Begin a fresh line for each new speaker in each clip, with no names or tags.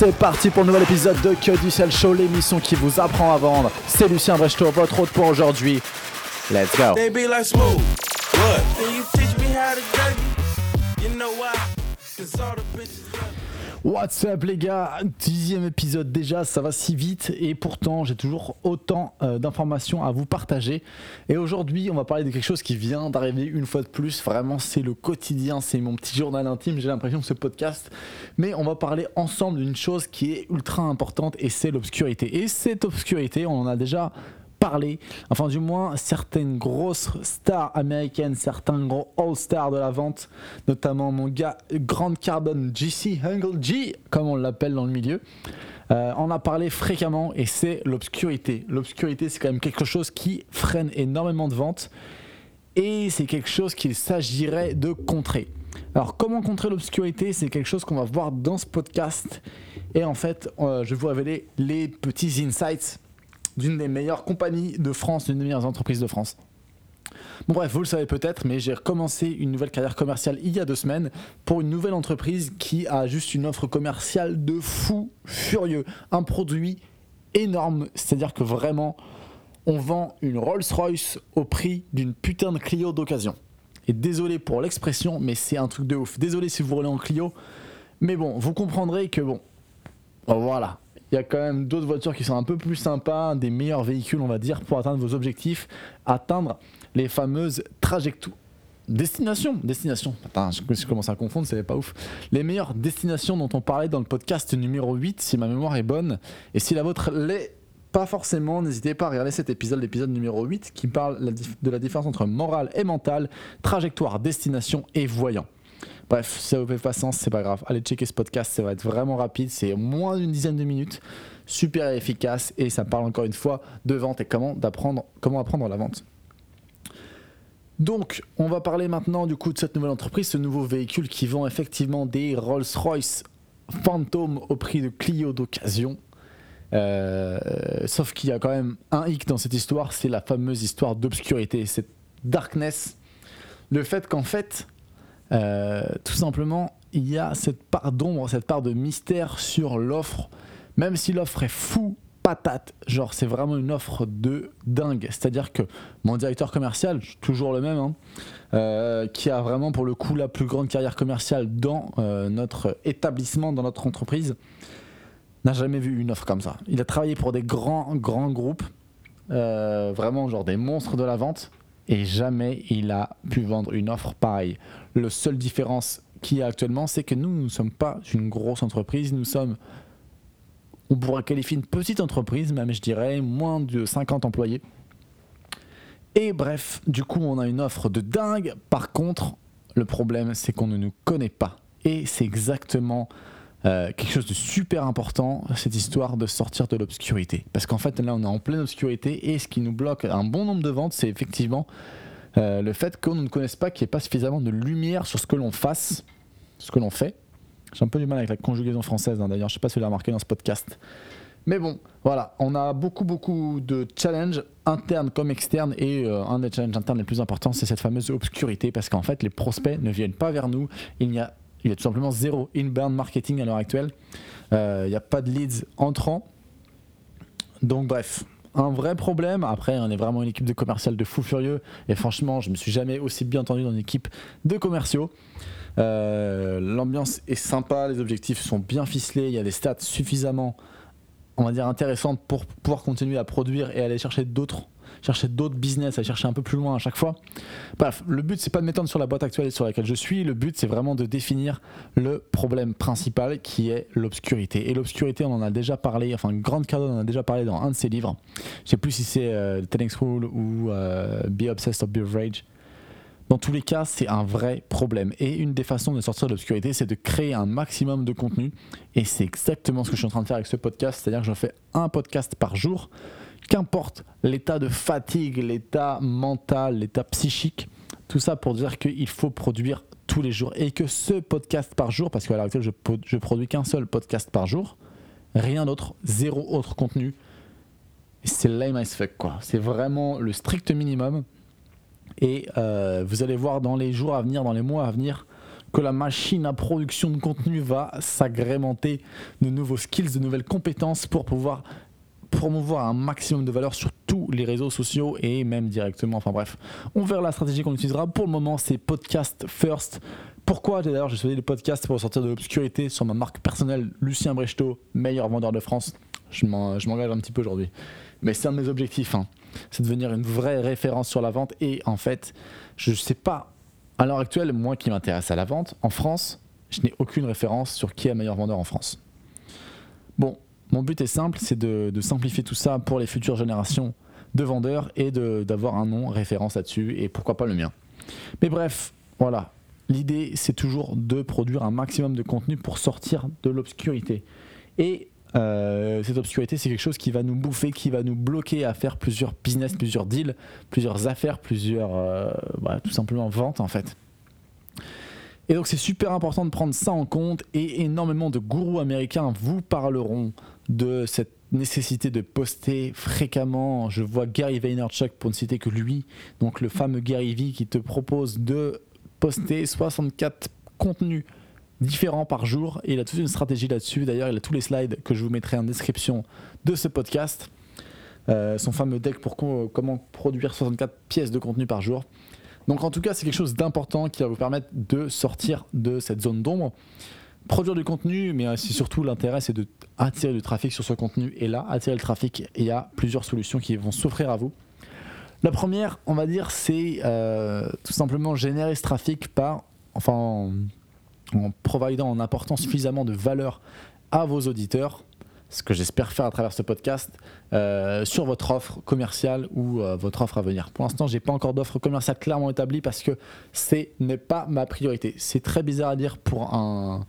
C'est parti pour un nouvel épisode de Que du Sel Show, l'émission qui vous apprend à vendre. C'est Lucien Brechto, votre hôte pour aujourd'hui. Let's go.
They
What's up les gars? Dixième épisode déjà, ça va si vite et pourtant j'ai toujours autant euh, d'informations à vous partager. Et aujourd'hui on va parler de quelque chose qui vient d'arriver une fois de plus. Vraiment c'est le quotidien, c'est mon petit journal intime, j'ai l'impression que ce podcast. Mais on va parler ensemble d'une chose qui est ultra importante et c'est l'obscurité. Et cette obscurité, on en a déjà parler, enfin du moins certaines grosses stars américaines, certains gros all-stars de la vente, notamment mon gars Grant Cardone, GC Hungle G, comme on l'appelle dans le milieu. Euh, on a parlé fréquemment et c'est l'obscurité. L'obscurité, c'est quand même quelque chose qui freine énormément de ventes et c'est quelque chose qu'il s'agirait de contrer. Alors, comment contrer l'obscurité? C'est quelque chose qu'on va voir dans ce podcast. Et en fait, euh, je vais vous révéler les petits insights d'une des meilleures compagnies de France, d'une des meilleures entreprises de France. Bon bref, vous le savez peut-être, mais j'ai recommencé une nouvelle carrière commerciale il y a deux semaines pour une nouvelle entreprise qui a juste une offre commerciale de fou furieux. Un produit énorme, c'est-à-dire que vraiment, on vend une Rolls-Royce au prix d'une putain de Clio d'occasion. Et désolé pour l'expression, mais c'est un truc de ouf. Désolé si vous roulez en Clio, mais bon, vous comprendrez que bon, voilà, il y a quand même d'autres voitures qui sont un peu plus sympas, des meilleurs véhicules, on va dire, pour atteindre vos objectifs, atteindre les fameuses trajectoires. Destination, destination. Attends, je, je commence à confondre, c'est pas ouf. Les meilleures destinations dont on parlait dans le podcast numéro 8, si ma mémoire est bonne, et si la vôtre l'est pas forcément, n'hésitez pas à regarder cet épisode, l'épisode numéro 8, qui parle de la différence entre morale et mental, trajectoire, destination et voyant. Bref, si ça vous fait pas sens, c'est pas grave. Allez checker ce podcast, ça va être vraiment rapide, c'est moins d'une dizaine de minutes, super efficace et ça parle encore une fois de vente et comment d'apprendre comment apprendre la vente. Donc, on va parler maintenant du coup de cette nouvelle entreprise, ce nouveau véhicule qui vend effectivement des Rolls-Royce Phantom au prix de Clio d'occasion. Euh, sauf qu'il y a quand même un hic dans cette histoire, c'est la fameuse histoire d'obscurité, cette darkness. Le fait qu'en fait, euh, tout simplement, il y a cette part d'ombre, cette part de mystère sur l'offre, même si l'offre est fou patate, genre c'est vraiment une offre de dingue. C'est-à-dire que mon directeur commercial, toujours le même, hein, euh, qui a vraiment pour le coup la plus grande carrière commerciale dans euh, notre établissement, dans notre entreprise, n'a jamais vu une offre comme ça. Il a travaillé pour des grands, grands groupes, vraiment genre des monstres de la vente, et jamais il a pu vendre une offre pareille. Le seule différence qu'il y a actuellement, c'est que nous, nous ne sommes pas une grosse entreprise, nous sommes, on pourrait qualifier une petite entreprise, même je dirais, moins de 50 employés. Et bref, du coup, on a une offre de dingue. Par contre, le problème, c'est qu'on ne nous connaît pas. Et c'est exactement euh, quelque chose de super important, cette histoire de sortir de l'obscurité. Parce qu'en fait, là, on est en pleine obscurité et ce qui nous bloque un bon nombre de ventes, c'est effectivement euh, le fait qu'on ne connaisse pas qu'il n'y ait pas suffisamment de lumière sur ce que l'on fasse, ce que l'on fait. J'ai un peu du mal avec la conjugaison française, hein, d'ailleurs, je ne sais pas si vous l'avez remarqué dans ce podcast. Mais bon, voilà, on a beaucoup, beaucoup de challenges internes comme externes. Et euh, un des challenges internes les plus importants, c'est cette fameuse obscurité. Parce qu'en fait, les prospects ne viennent pas vers nous. Il y a, il y a tout simplement zéro inbound marketing à l'heure actuelle. Euh, il n'y a pas de leads entrants. Donc, bref, un vrai problème. Après, on est vraiment une équipe de commercial de fou furieux. Et franchement, je me suis jamais aussi bien entendu dans une équipe de commerciaux. Euh, L'ambiance est sympa, les objectifs sont bien ficelés, il y a des stats suffisamment, on va dire, intéressantes pour pouvoir continuer à produire et aller chercher d'autres chercher d'autres business, aller chercher un peu plus loin à chaque fois. Bref, le but c'est pas de m'étendre sur la boîte actuelle sur laquelle je suis, le but c'est vraiment de définir le problème principal qui est l'obscurité. Et l'obscurité, on en a déjà parlé, enfin Grande Cardone en a déjà parlé dans un de ses livres. Je sais plus si c'est euh, 10x Rule ou euh, Be Obsessed or Be Rage. Dans tous les cas, c'est un vrai problème. Et une des façons de sortir de l'obscurité, c'est de créer un maximum de contenu. Et c'est exactement ce que je suis en train de faire avec ce podcast. C'est-à-dire que je fais un podcast par jour. Qu'importe l'état de fatigue, l'état mental, l'état psychique, tout ça pour dire qu'il faut produire tous les jours. Et que ce podcast par jour, parce qu'à l'heure actuelle, je, je produis qu'un seul podcast par jour, rien d'autre, zéro autre contenu. C'est lame as fuck, quoi. C'est vraiment le strict minimum. Et euh, vous allez voir dans les jours à venir, dans les mois à venir, que la machine à production de contenu va s'agrémenter de nouveaux skills, de nouvelles compétences pour pouvoir promouvoir un maximum de valeur sur tous les réseaux sociaux et même directement. Enfin bref, on verra la stratégie qu'on utilisera. Pour le moment, c'est podcast first. Pourquoi? D'ailleurs j'ai choisi le podcast pour sortir de l'obscurité sur ma marque personnelle Lucien Brechtot, meilleur vendeur de France Je m'en- je m'engage un petit peu aujourd'hui. Mais c'est un de mes objectifs. hein. C'est de devenir une vraie référence sur la vente. Et en fait, je ne sais pas, à l'heure actuelle, moi qui m'intéresse à la vente, en France, je n'ai aucune référence sur qui est le meilleur vendeur en France. Bon, mon but est simple, c'est de, simplifier tout ça pour les futures générations de vendeurs et d'avoir un nom référence là-dessus et pourquoi pas le mien. Mais bref, voilà. L'idée, c'est toujours de produire un maximum de contenu pour sortir de l'obscurité. Et euh, cette obscurité, c'est quelque chose qui va nous bouffer, qui va nous bloquer à faire plusieurs business, plusieurs deals, plusieurs affaires, plusieurs, euh, voilà, tout simplement ventes en fait. Et donc c'est super important de prendre ça en compte et énormément de gourous américains vous parleront de cette nécessité de poster fréquemment. Je vois Gary Vaynerchuk pour ne citer que lui, donc le fameux Gary V qui te propose de poster 64 contenus différents par jour il a toute une stratégie là-dessus. D'ailleurs, il a tous les slides que je vous mettrai en description de ce podcast. Euh, son fameux deck pour co- comment produire 64 pièces de contenu par jour. Donc en tout cas, c'est quelque chose d'important qui va vous permettre de sortir de cette zone d'ombre. Produire du contenu, mais aussi surtout l'intérêt, c'est de attirer du trafic sur ce contenu. Et là, attirer le trafic, il y a plusieurs solutions qui vont s'offrir à vous. La première, on va dire, c'est euh, tout simplement générer ce trafic par, enfin, en, en providant, en apportant suffisamment de valeur à vos auditeurs, ce que j'espère faire à travers ce podcast, euh, sur votre offre commerciale ou euh, votre offre à venir. Pour l'instant, j'ai pas encore d'offre commerciale clairement établie parce que ce n'est pas ma priorité. C'est très bizarre à dire pour un,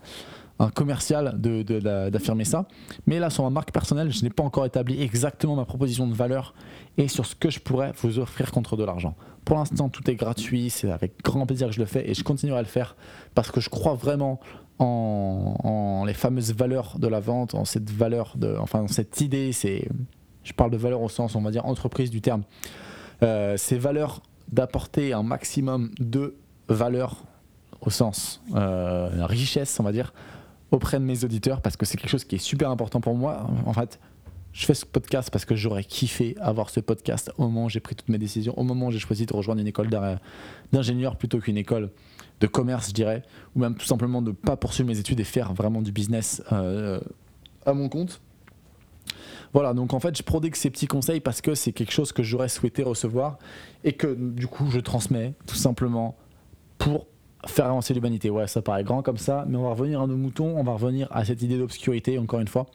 commercial de- de- d'affirmer ça. Mais là, sur ma marque personnelle, je n'ai pas encore établi exactement ma proposition de valeur et sur ce que je pourrais vous offrir contre de l'argent. Pour l'instant, tout est gratuit, c'est avec grand plaisir que je le fais et je continuerai à le faire parce que je crois vraiment en, les fameuses valeurs de la vente, en cette valeur, de, enfin, en cette idée, je parle de valeur au sens, on va dire, entreprise du terme, Euh, ces valeurs d'apporter un maximum de valeur au sens euh, richesse, on va dire, auprès de mes auditeurs parce que c'est quelque chose qui est super important pour moi. En fait, je fais ce podcast parce que j'aurais kiffé avoir ce podcast au moment où j'ai pris toutes mes décisions, au moment où j'ai choisi de rejoindre une école d'ingénieur plutôt qu'une école de commerce, je dirais, ou même tout simplement de ne pas poursuivre mes études et faire vraiment du business euh, à mon compte. Voilà, donc en fait, je prodigue ces petits conseils parce que c'est quelque chose que j'aurais souhaité recevoir et que du coup, je transmets tout simplement pour faire avancer l'humanité. Ouais, ça paraît grand comme ça, mais on va revenir à nos moutons, on va revenir à cette idée d'obscurité, encore une fois.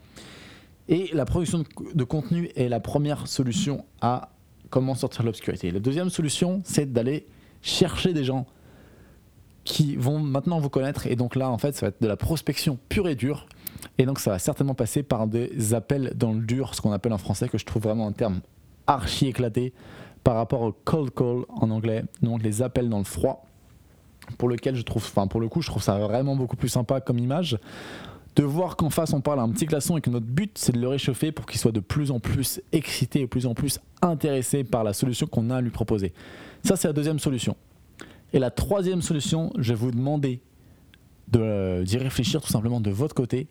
Et la production de, contenu est la première solution à comment sortir de l'obscurité. La deuxième solution, c'est d'aller chercher des gens qui vont maintenant vous connaître. Et donc là, en fait, ça va être de la prospection pure et dure. Et donc, ça va certainement passer par des appels dans le dur, ce qu'on appelle en français, que je trouve vraiment un terme archi éclaté par rapport au cold call en anglais, donc les appels dans le froid, pour lequel je trouve, enfin pour le coup, je trouve ça vraiment beaucoup plus sympa comme image. De voir qu'en face on parle à un petit glaçon et que notre but c'est de le réchauffer pour qu'il soit de plus en plus excité et de plus en plus intéressé par la solution qu'on a à lui proposer. Ça, c'est la deuxième solution. Et la troisième solution, je vais vous demander de- d'y réfléchir tout simplement de votre côté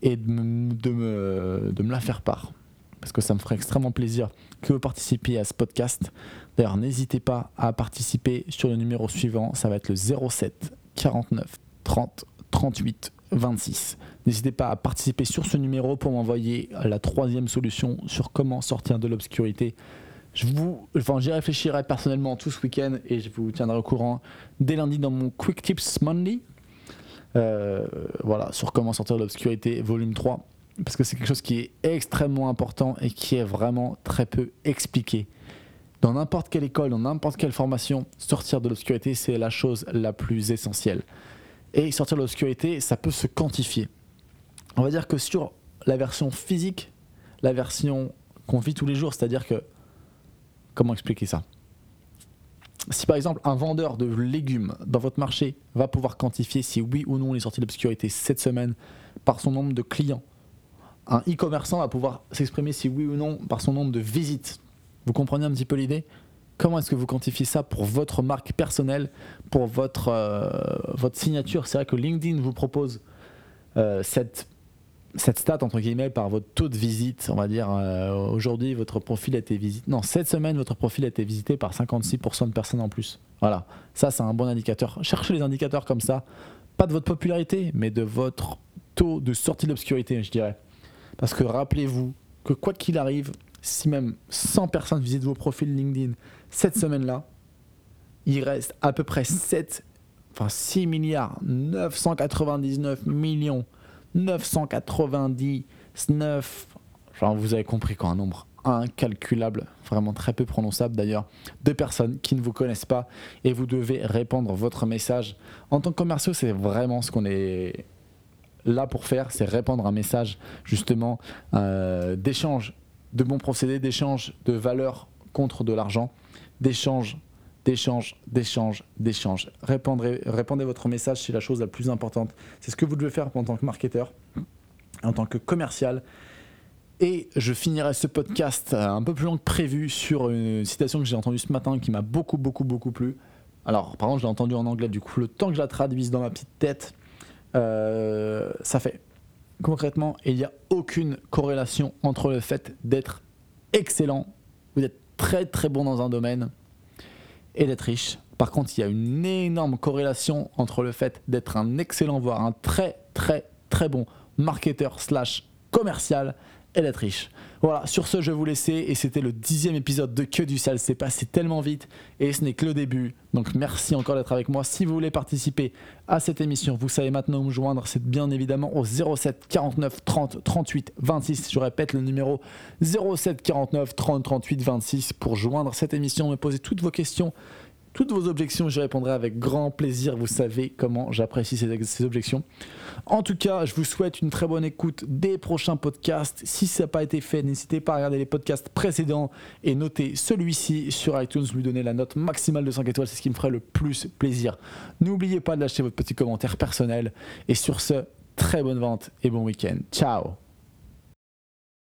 et de me, de me- de me la faire part. Parce que ça me ferait extrêmement plaisir que vous participiez à ce podcast. D'ailleurs, n'hésitez pas à participer sur le numéro suivant. Ça va être le 07 49 30 38 26. N'hésitez pas à participer sur ce numéro pour m'envoyer la troisième solution sur comment sortir de l'obscurité. Je vous, enfin, j'y réfléchirai personnellement tout ce week-end et je vous tiendrai au courant dès lundi dans mon Quick Tips Monday. Euh, voilà, sur comment sortir de l'obscurité, volume 3. Parce que c'est quelque chose qui est extrêmement important et qui est vraiment très peu expliqué. Dans n'importe quelle école, dans n'importe quelle formation, sortir de l'obscurité, c'est la chose la plus essentielle. Et sortir de l'obscurité, ça peut se quantifier. On va dire que sur la version physique, la version qu'on vit tous les jours, c'est-à-dire que. Comment expliquer ça? Si par exemple un vendeur de légumes dans votre marché va pouvoir quantifier si oui ou non il est sorti de l'obscurité cette semaine par son nombre de clients, un e-commerçant va pouvoir s'exprimer si oui ou non par son nombre de visites. Vous comprenez un petit peu l'idée? Comment est-ce que vous quantifiez ça pour votre marque personnelle, pour votre, euh, signature? C'est vrai que LinkedIn vous propose euh, cette, cette stat, entre guillemets, par votre taux de visite. On va dire, euh, aujourd'hui, votre profil a été visité. Non, cette semaine, votre profil a été visité par 56% de personnes en plus. Voilà, ça, c'est un bon indicateur. Cherchez les indicateurs comme ça, pas de votre popularité, mais de votre taux de sortie de l'obscurité, je dirais. Parce que rappelez-vous que quoi qu'il arrive, si même 100 personnes visitent vos profils LinkedIn cette semaine-là, il reste à peu près 7, enfin 6 milliards 999 millions 999, genre vous avez compris quoi, un nombre incalculable, vraiment très peu prononçable d'ailleurs, de personnes qui ne vous connaissent pas et vous devez répandre votre message. En tant que commerciaux, c'est vraiment ce qu'on est là pour faire, c'est répandre un message justement euh, d'échange de bons procédés, d'échange de valeur contre de l'argent, d'échange, d'échange, d'échange, d'échange. Répandez, répandez votre message, c'est la chose la plus importante. C'est ce que vous devez faire en tant que marketeur, en tant que commercial. Et je finirai ce podcast un peu plus long que prévu sur une citation que j'ai entendue ce matin qui m'a beaucoup, beaucoup, beaucoup plu. Alors, par contre, je l'ai entendue en anglais, du coup, le temps que je la traduise dans ma petite tête, euh, ça fait concrètement, il n'y a aucune corrélation entre le fait d'être excellent, vous êtes très très bon dans un domaine, et d'être riche. Par contre, il y a une énorme corrélation entre le fait d'être un excellent, voire un très très très bon marketeur slash commercial et d'être riche. Voilà, sur ce, je vais vous laisser et c'était le dixième épisode de Que du sale. C'est passé tellement vite et ce n'est que le début. Donc merci encore d'être avec moi. Si vous voulez participer à cette émission, vous savez maintenant où me joindre. C'est bien évidemment au 07 49 30 38 26. Je répète le numéro 07 49 30 38 26 pour joindre cette émission, me poser toutes vos questions toutes vos objections, j'y répondrai avec grand plaisir. Vous savez comment j'apprécie ces, objections. En tout cas, je vous souhaite une très bonne écoute des prochains podcasts. Si ça n'a pas été fait, n'hésitez pas à regarder les podcasts précédents et noter celui-ci sur iTunes, lui donner la note maximale de 5 étoiles, c'est ce qui me ferait le plus plaisir. N'oubliez pas de lâcher votre petit commentaire personnel. Et sur ce, très bonne vente et bon week-end. Ciao